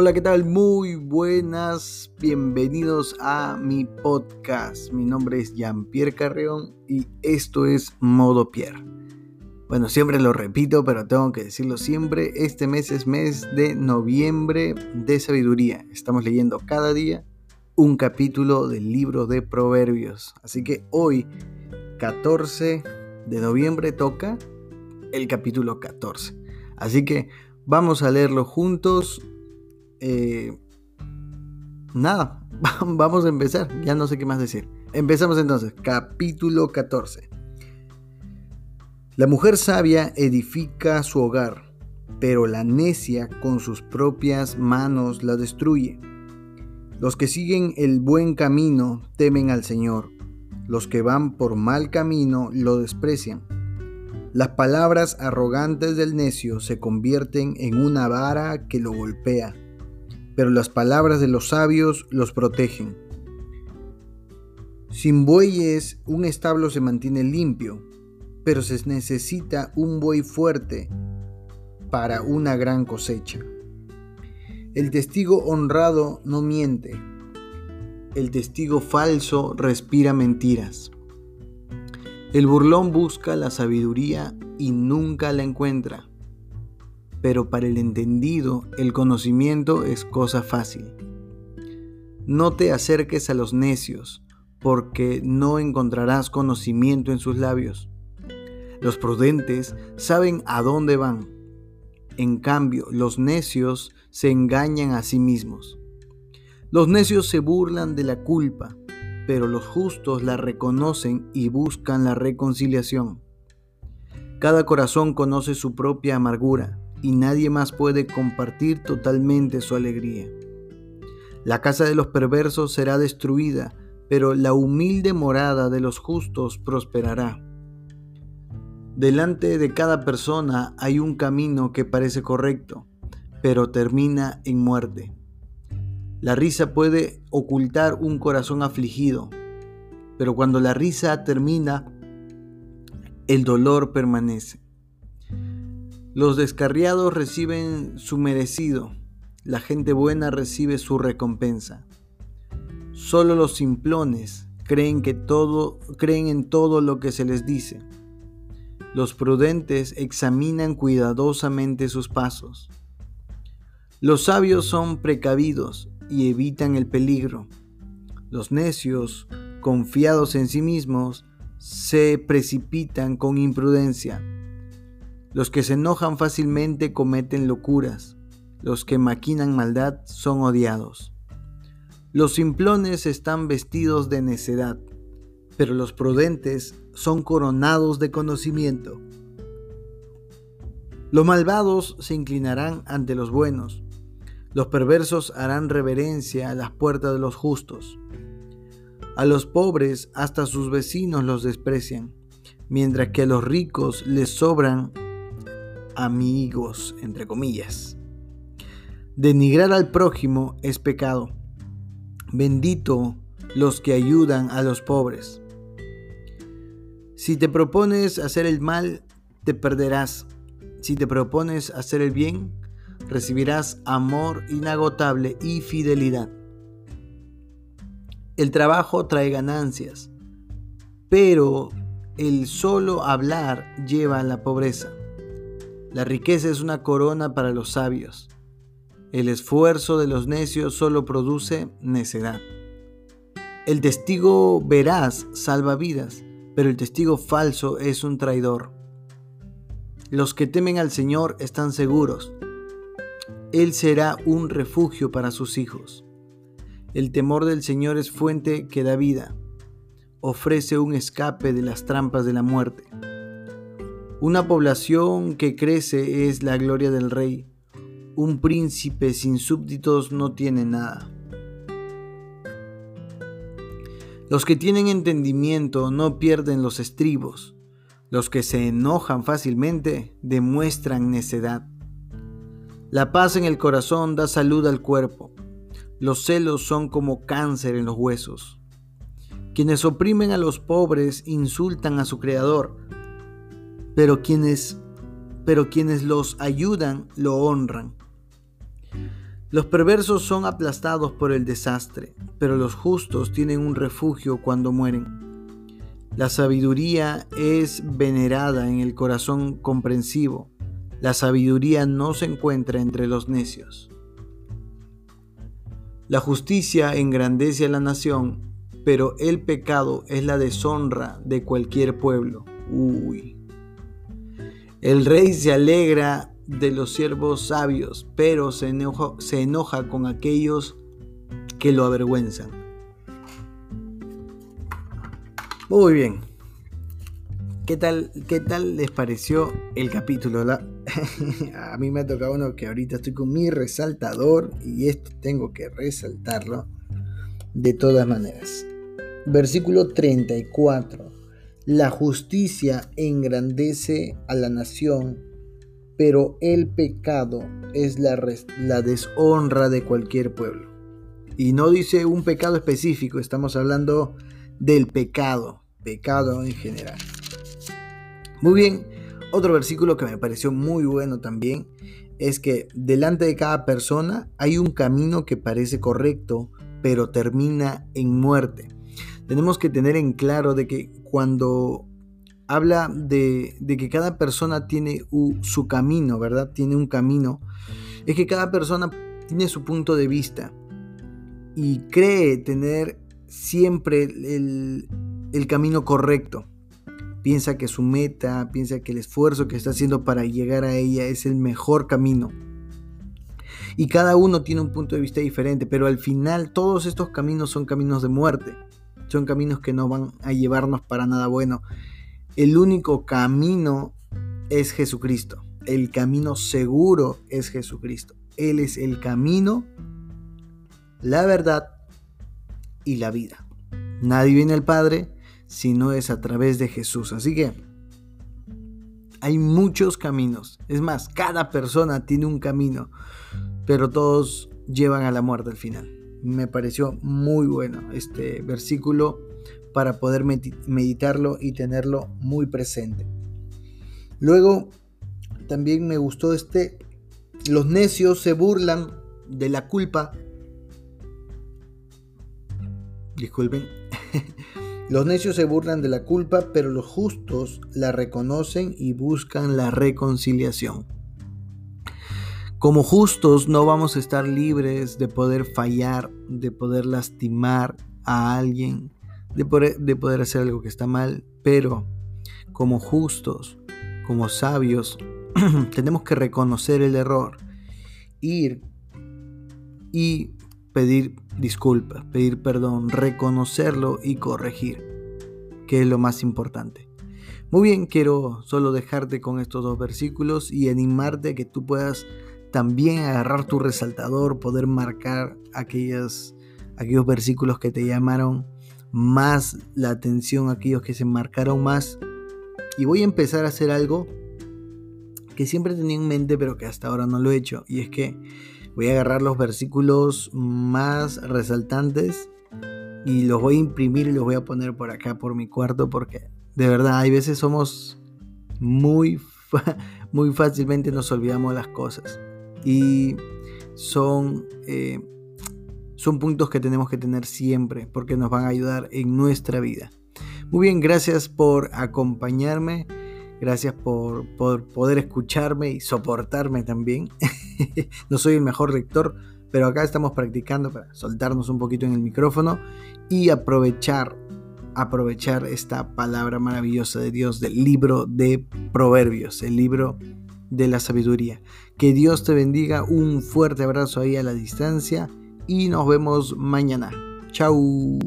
Hola, ¿qué tal? Muy buenas, bienvenidos a mi podcast. Mi nombre es Jean-Pierre Carreón y esto es Modo Pierre. Bueno, siempre lo repito, pero tengo que decirlo siempre. Este mes es mes de noviembre de sabiduría. Estamos leyendo cada día un capítulo del libro de Proverbios. Así que hoy, 14 de noviembre, toca el capítulo 14. Así que vamos a leerlo juntos eh, nada, vamos a empezar. Ya no sé qué más decir. Empezamos entonces. Capítulo 14. La mujer sabia edifica su hogar, pero la necia con sus propias manos la destruye. Los que siguen el buen camino temen al Señor. Los que van por mal camino lo desprecian. Las palabras arrogantes del necio se convierten en una vara que lo golpea pero las palabras de los sabios los protegen. Sin bueyes un establo se mantiene limpio, pero se necesita un buey fuerte para una gran cosecha. El testigo honrado no miente, el testigo falso respira mentiras. El burlón busca la sabiduría y nunca la encuentra pero para el entendido el conocimiento es cosa fácil. No te acerques a los necios, porque no encontrarás conocimiento en sus labios. Los prudentes saben a dónde van. En cambio, los necios se engañan a sí mismos. Los necios se burlan de la culpa, pero los justos la reconocen y buscan la reconciliación. Cada corazón conoce su propia amargura y nadie más puede compartir totalmente su alegría. La casa de los perversos será destruida, pero la humilde morada de los justos prosperará. Delante de cada persona hay un camino que parece correcto, pero termina en muerte. La risa puede ocultar un corazón afligido, pero cuando la risa termina, el dolor permanece. Los descarriados reciben su merecido, la gente buena recibe su recompensa. Solo los simplones creen que todo creen en todo lo que se les dice. Los prudentes examinan cuidadosamente sus pasos. Los sabios son precavidos y evitan el peligro. Los necios, confiados en sí mismos, se precipitan con imprudencia los que se enojan fácilmente cometen locuras, los que maquinan maldad son odiados. Los simplones están vestidos de necedad, pero los prudentes son coronados de conocimiento. Los malvados se inclinarán ante los buenos, los perversos harán reverencia a las puertas de los justos. A los pobres hasta sus vecinos los desprecian, mientras que a los ricos les sobran amigos, entre comillas. Denigrar al prójimo es pecado. Bendito los que ayudan a los pobres. Si te propones hacer el mal, te perderás. Si te propones hacer el bien, recibirás amor inagotable y fidelidad. El trabajo trae ganancias, pero el solo hablar lleva a la pobreza. La riqueza es una corona para los sabios. El esfuerzo de los necios solo produce necedad. El testigo veraz salva vidas, pero el testigo falso es un traidor. Los que temen al Señor están seguros. Él será un refugio para sus hijos. El temor del Señor es fuente que da vida. Ofrece un escape de las trampas de la muerte. Una población que crece es la gloria del rey. Un príncipe sin súbditos no tiene nada. Los que tienen entendimiento no pierden los estribos. Los que se enojan fácilmente demuestran necedad. La paz en el corazón da salud al cuerpo. Los celos son como cáncer en los huesos. Quienes oprimen a los pobres insultan a su Creador pero quienes, pero quienes los ayudan lo honran. Los perversos son aplastados por el desastre, pero los justos tienen un refugio cuando mueren. La sabiduría es venerada en el corazón comprensivo. La sabiduría no se encuentra entre los necios. La justicia engrandece a la nación, pero el pecado es la deshonra de cualquier pueblo. Uy. El rey se alegra de los siervos sabios, pero se enoja, se enoja con aquellos que lo avergüenzan. Muy bien. ¿Qué tal, ¿Qué tal les pareció el capítulo? a mí me ha tocado uno que ahorita estoy con mi resaltador y esto tengo que resaltarlo de todas maneras. Versículo 34. La justicia engrandece a la nación, pero el pecado es la, deshonra de cualquier pueblo. Y no dice un pecado específico, estamos hablando del pecado, pecado en general. Muy bien, otro versículo que me pareció muy bueno también es que delante de cada persona hay un camino que parece correcto, pero termina en muerte. Tenemos que tener en claro de que cuando habla de, que cada persona tiene su camino, ¿verdad? Tiene un camino, es que cada persona tiene su punto de vista y cree tener siempre el, camino correcto. Piensa que su meta, piensa que el esfuerzo que está haciendo para llegar a ella es el mejor camino. Y cada uno tiene un punto de vista diferente, pero al final todos estos caminos son caminos de muerte. Son caminos que no van a llevarnos para nada bueno. El único camino es Jesucristo. El camino seguro es Jesucristo. Él es el camino, la verdad y la vida. Nadie viene al Padre si no es a través de Jesús. Así que hay muchos caminos. Es más, cada persona tiene un camino, pero todos llevan a la muerte al final. Me pareció muy bueno este versículo para poder meditarlo y tenerlo muy presente. Luego, también me gustó este, los necios se burlan de la culpa disculpen. los necios se burlan de la culpa, pero los justos la reconocen y buscan la reconciliación. Como justos no vamos a estar libres de poder fallar, de poder lastimar a alguien, de poder, de poder hacer algo que está mal, pero como justos, como sabios, tenemos que reconocer el error, ir y pedir disculpas, pedir perdón, reconocerlo y corregir, que es lo más importante. Muy bien, quiero solo dejarte con estos dos versículos y animarte a que tú puedas también agarrar tu resaltador, poder marcar aquellos versículos que te llamaron más la atención, aquellos que se marcaron más. Y voy a empezar a hacer algo que siempre tenía en mente, pero que hasta ahora no lo he hecho. Y es que Voy a agarrar los versículos más resaltantes y los voy a imprimir y los voy a poner por acá por mi cuarto porque de verdad hay veces somos muy muy fácilmente nos olvidamos las cosas y son eh, son puntos que tenemos que tener siempre porque nos van a ayudar en nuestra vida. Muy bien, gracias por acompañarme. Gracias por, por poder escucharme y soportarme también. no soy el mejor lector, pero acá estamos practicando para soltarnos un poquito en el micrófono y aprovechar aprovechar esta palabra maravillosa de Dios del libro de Proverbios, el libro de la sabiduría. Que Dios te bendiga, un fuerte abrazo ahí a la distancia y nos vemos mañana. Chau.